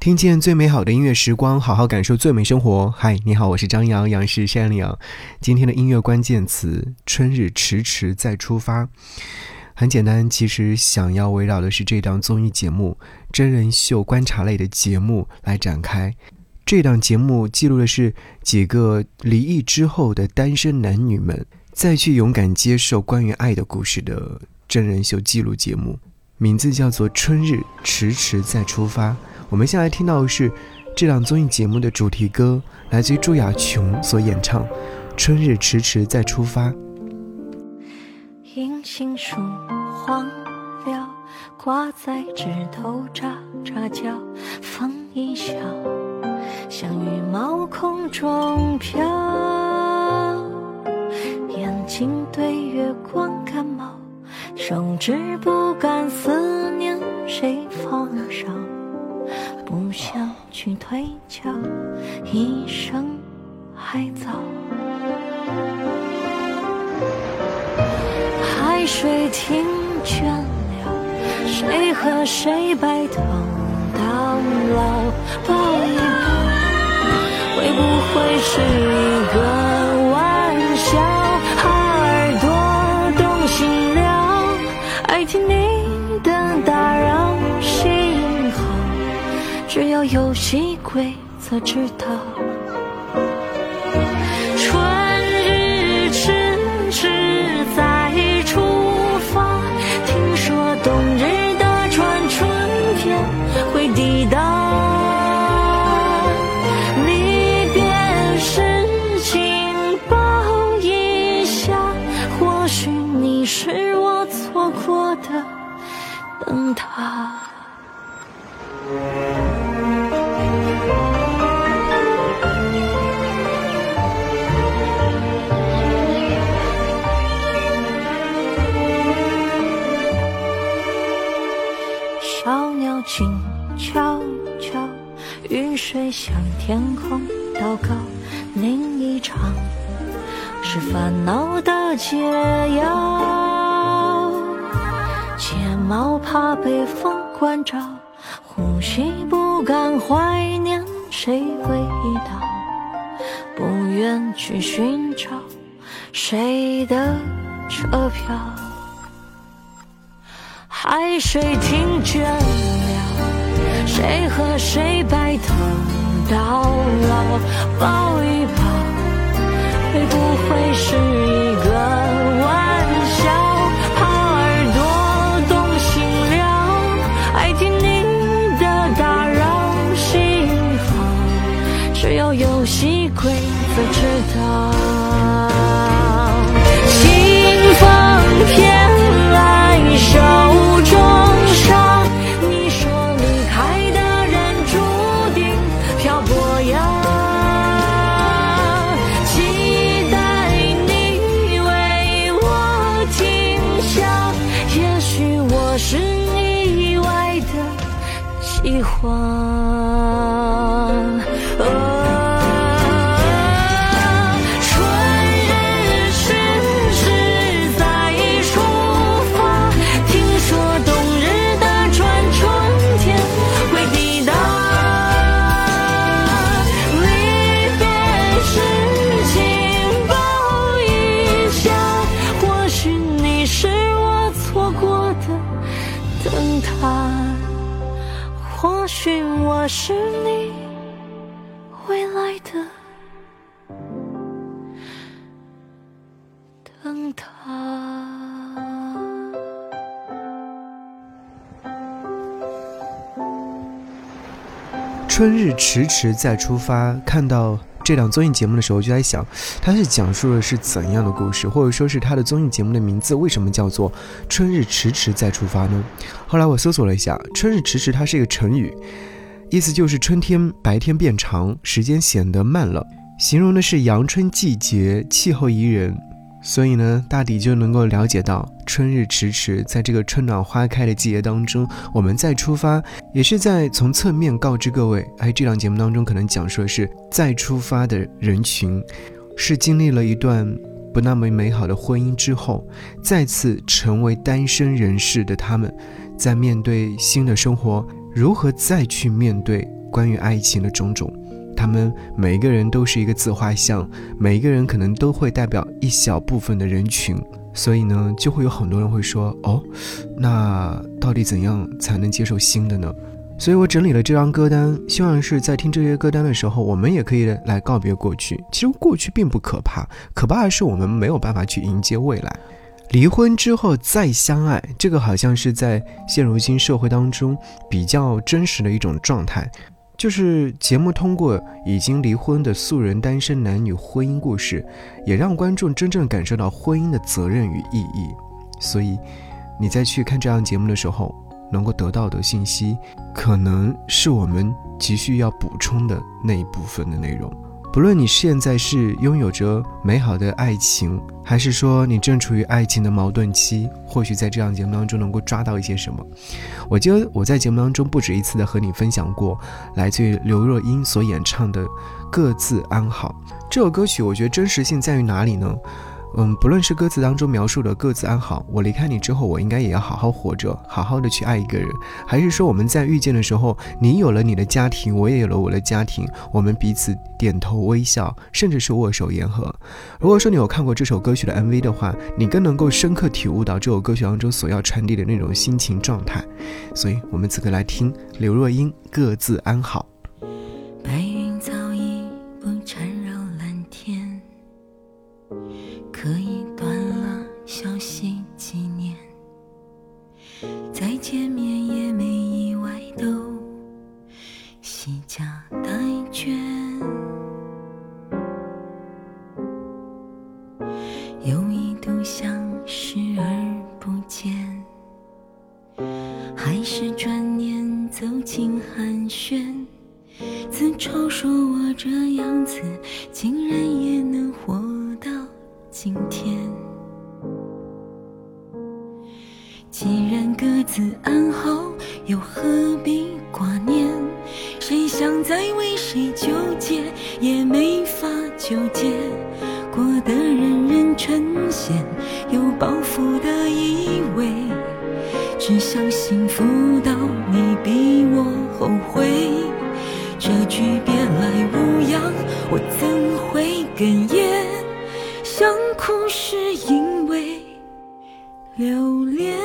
听见最美好的音乐时光，好好感受最美生活。嗨，你好，我是张扬，杨是山羊。今天的音乐关键词：春日迟迟再出发。很简单，其实想要围绕的是这档综艺节目——真人秀观察类的节目来展开。这档节目记录的是几个离异之后的单身男女们再去勇敢接受关于爱的故事的真人秀记录节目，名字叫做《春日迟迟再出发》。我们现在听到的是这档综艺节目的主题歌，来自于朱雅琼所演唱《春日迟迟再出发》。银杏树黄了，挂在枝头喳喳叫，风一笑，像羽毛空中飘。眼睛对月光感冒，手指不敢思念谁放手。不想去推敲，一生还早。海水听倦了，谁和谁白头到老？抱一抱，会不会是一个有游戏规则知道，小鸟静悄悄，雨水向天空祷告。另一场是烦恼的解药。睫毛怕被风关照，呼吸不不敢怀念谁味道，不愿去寻找谁的车票。海水听倦了，谁和谁白头到老？抱一抱，会不会是一个喜欢。未来的灯塔。春日迟迟再出发，看到这档综艺节目的时候，就在想，它是讲述的是怎样的故事，或者说是它的综艺节目的名字为什么叫做《春日迟迟再出发》呢？后来我搜索了一下，“春日迟迟”它是一个成语，意思就是春天白天变长，时间显得慢了，形容的是阳春季节，气候宜人。所以呢，大抵就能够了解到，春日迟迟，在这个春暖花开的季节当中，我们再出发，也是在从侧面告知各位，哎，这档节目当中可能讲述的是再出发的人群，是经历了一段不那么美好的婚姻之后，再次成为单身人士的他们，在面对新的生活，如何再去面对关于爱情的种种，他们每一个人都是一个自画像，每一个人可能都会代表一小部分的人群，所以呢，就会有很多人会说，哦，那到底怎样才能接受新的呢？所以我整理了这张歌单，希望是在听这些歌单的时候，我们也可以来告别过去。其实过去并不可怕，可怕的是我们没有办法去迎接未来。离婚之后再相爱，这个好像是在现如今社会当中比较真实的一种状态。就是节目通过已经离婚的素人单身男女婚姻故事，也让观众真正感受到婚姻的责任与意义。所以，你在去看这样节目的时候。能够得到的信息，可能是我们急需要补充的那一部分的内容。不论你现在是拥有着美好的爱情，还是说你正处于爱情的矛盾期，或许在这样节目当中能够抓到一些什么。我记得我在节目当中不止一次的和你分享过，来自于刘若英所演唱的《各自安好》这首歌曲，我觉得真实性在于哪里呢？嗯，不论是歌词当中描述的各自安好，我离开你之后，我应该也要好好活着，好好的去爱一个人，还是说我们在遇见的时候，你有了你的家庭，我也有了我的家庭，我们彼此点头微笑，甚至是握手言和。如果说你有看过这首歌曲的 MV 的话，你更能够深刻体悟到这首歌曲当中所要传递的那种心情状态。所以，我们此刻来听刘若英《各自安好》。只想幸福到你比我后悔。这句别来无恙，我怎会哽咽？想哭是因为留恋，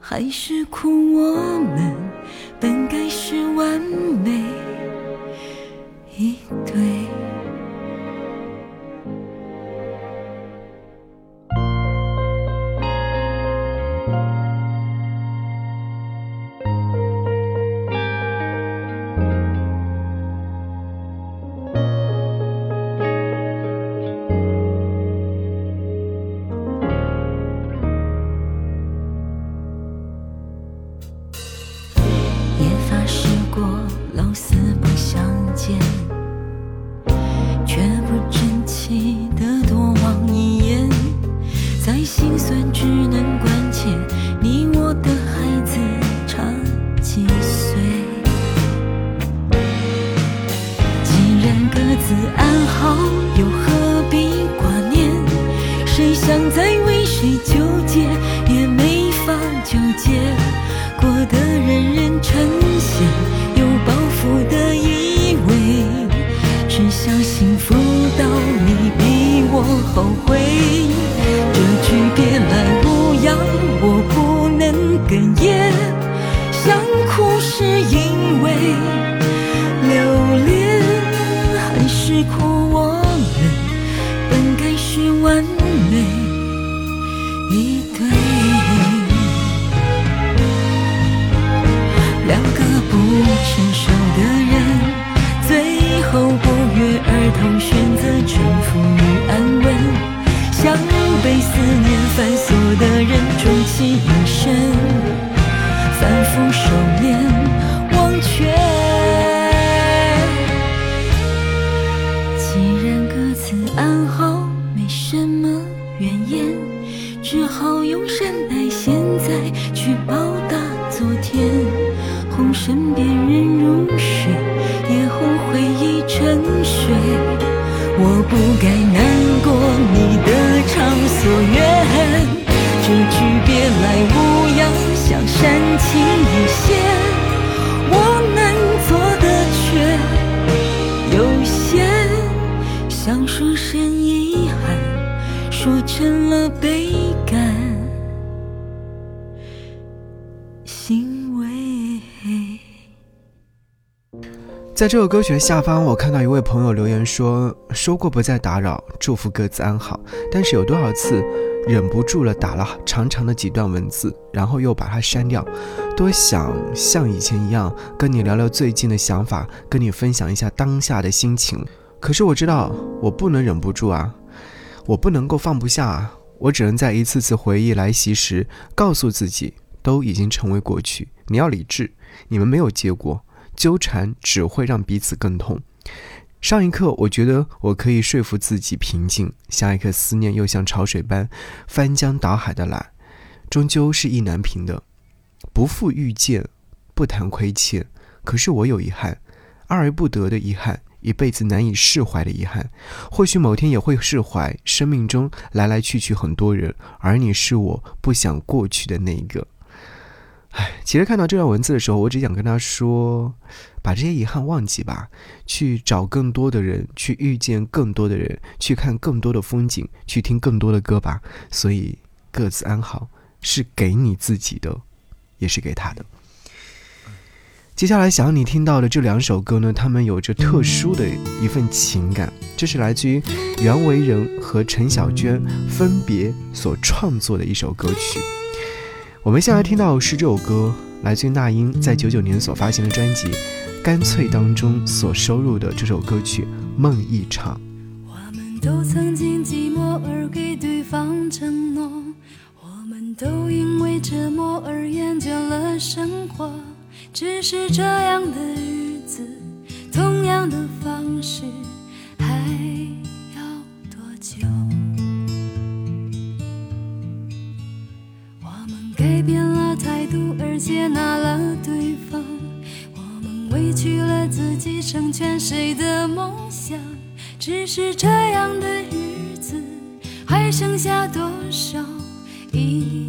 还是哭我其说成了悲感欣慰。在这首歌曲的下方，我看到一位朋友留言说：“说过不再打扰，祝福各自安好。”但是有多少次忍不住了，打了长长的几段文字，然后又把它删掉。多想像以前一样跟你聊聊最近的想法，跟你分享一下当下的心情。可是我知道我不能忍不住啊，我不能够放不下，我只能在一次次回忆来袭时，告诉自己都已经成为过去。你要理智，你们没有结果。纠缠只会让彼此更痛。上一刻，我觉得我可以说服自己平静；下一刻，思念又像潮水般翻江倒海的来，终究是意难平的。不负遇见，不谈亏欠。可是我有遗憾，爱而不得的遗憾，一辈子难以释怀的遗憾。或许某天也会释怀。生命中来来去去很多人，而你是我不想过去的那一个。唉，其实看到这段文字的时候，我只想跟他说，把这些遗憾忘记吧，去找更多的人，去遇见更多的人，去看更多的风景，去听更多的歌吧。所以各自安好，是给你自己的，也是给他的。接下来想要你听到的这两首歌呢，他们有着特殊的一份情感，这是来自于袁惟仁和陈小娟分别所创作的一首歌曲。我们先来听到是这首歌，来自于那英在九九年所发行的专辑《干脆》当中所收录的这首歌曲《梦一场》。我们都曾经寂寞而给对方承诺，我们都因为折磨而厌倦了生活。只是这样的日子，同样的方式，还要多久？我们改变了态度，而接纳了对方。我们委屈了自己，成全谁的梦想？只是这样的日子，还剩下多少已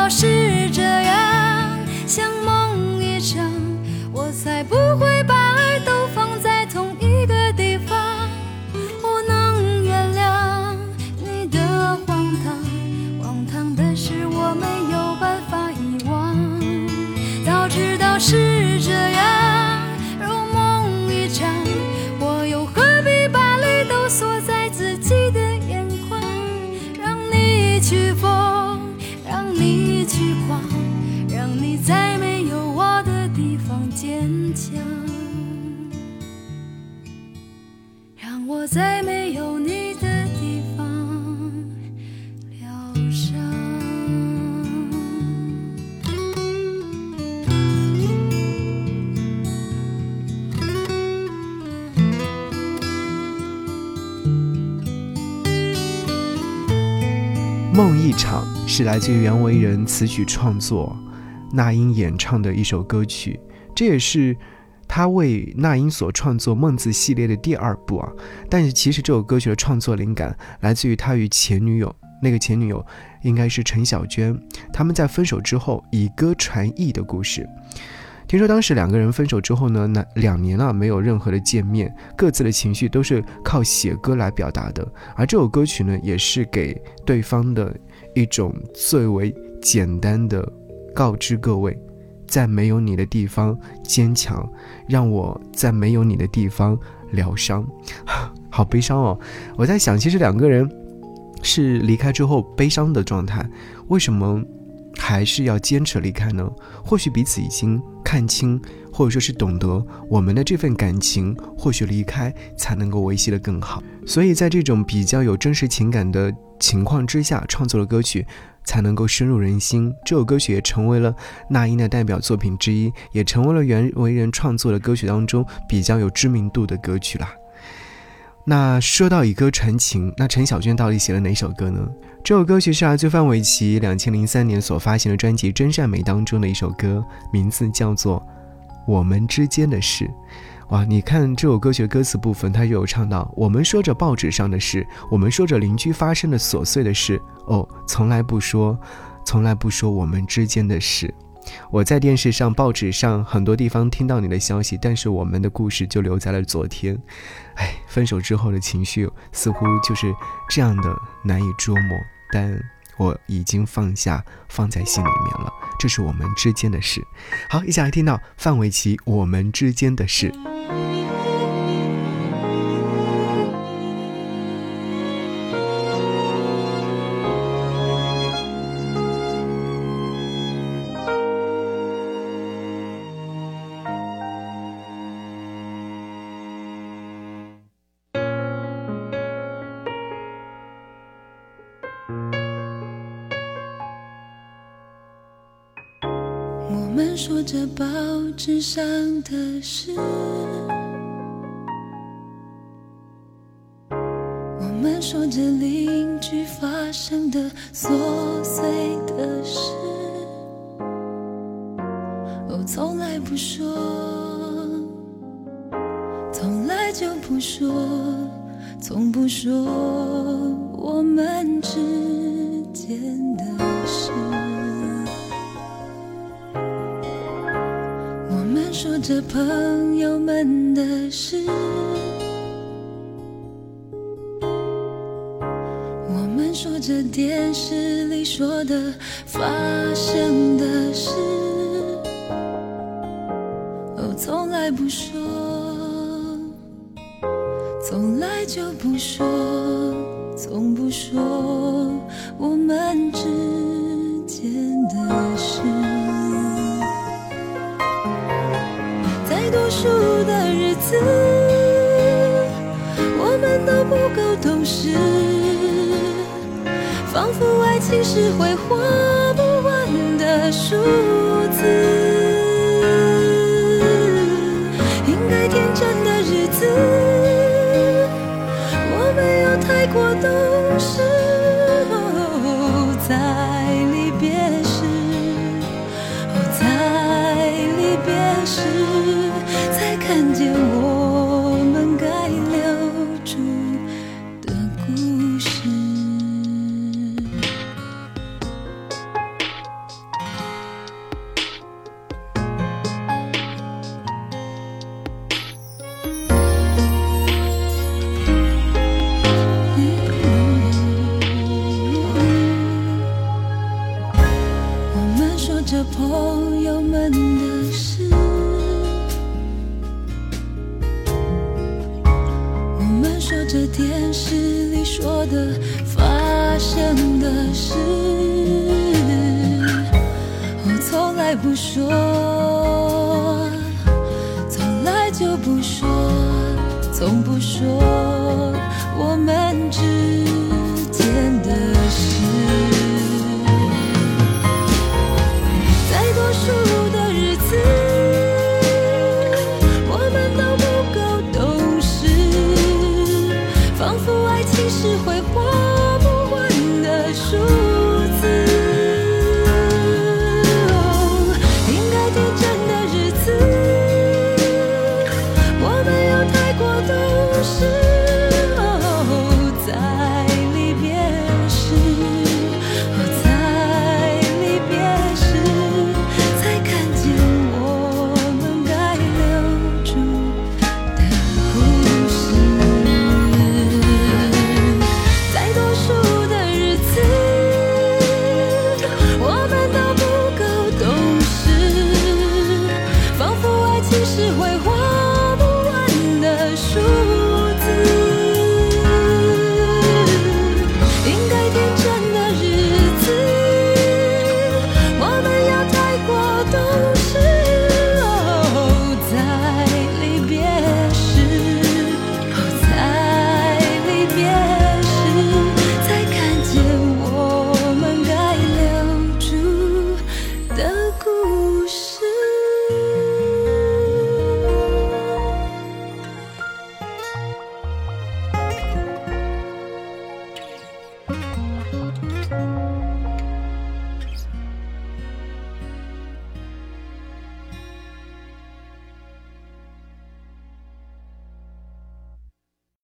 早知道是这样，像梦一场，我才不梦一场是来自于袁惟仁词曲创作，那英演唱的一首歌曲，这也是他为那英所创作《梦字》系列的第二部啊。但是其实这首歌曲的创作灵感来自于他与前女友，那个前女友应该是陈小娟，他们在分手之后以歌传艺的故事。听说当时两个人分手之后呢，那两年了没有任何的见面，各自的情绪都是靠写歌来表达的。而这首歌曲呢，也是给对方的一种最为简单的告知各位，在没有你的地方坚强，让我在没有你的地方疗伤。好悲伤哦！我在想，其实两个人是离开之后悲伤的状态，为什么？还是要坚持离开呢？或许彼此已经看清，或者说是懂得我们的这份感情，或许离开才能够维系的更好。所以在这种比较有真实情感的情况之下，创作的歌曲才能够深入人心。这首歌曲也成为了那英的代表作品之一，也成为了袁惟仁创作的歌曲当中比较有知名度的歌曲啦。那说到以歌传情，那陈小娟到底写了哪首歌呢？这首歌曲是来自范玮琪两千零三年所发行的专辑《真善美》当中的一首歌，名字叫做《我们之间的事》。哇，你看这首歌曲的歌词部分，它就有唱到：我们说着报纸上的事，我们说着邻居发生的琐碎的事，哦，从来不说，从来不说我们之间的事。我在电视上、报纸上很多地方听到你的消息，但是我们的故事就留在了昨天。哎，分手之后的情绪似乎就是这样的难以捉摸，但我已经放下，放在心里面了。这是我们之间的事。好，一起来听到范玮琪《我们之间的事》。事，我们说着邻居发生的琐碎的事，哦，从来不说，从来就不说，从不说我们之间的着朋友们的事，我们说着电视里说的发生的事，哦，从来不说，从来就不说，从不说我们之的日子，我们都不够懂事，仿佛爱情是会花不完的数我们说着电视里说的发生的事，我从来不说，从来就不说，从不说我们只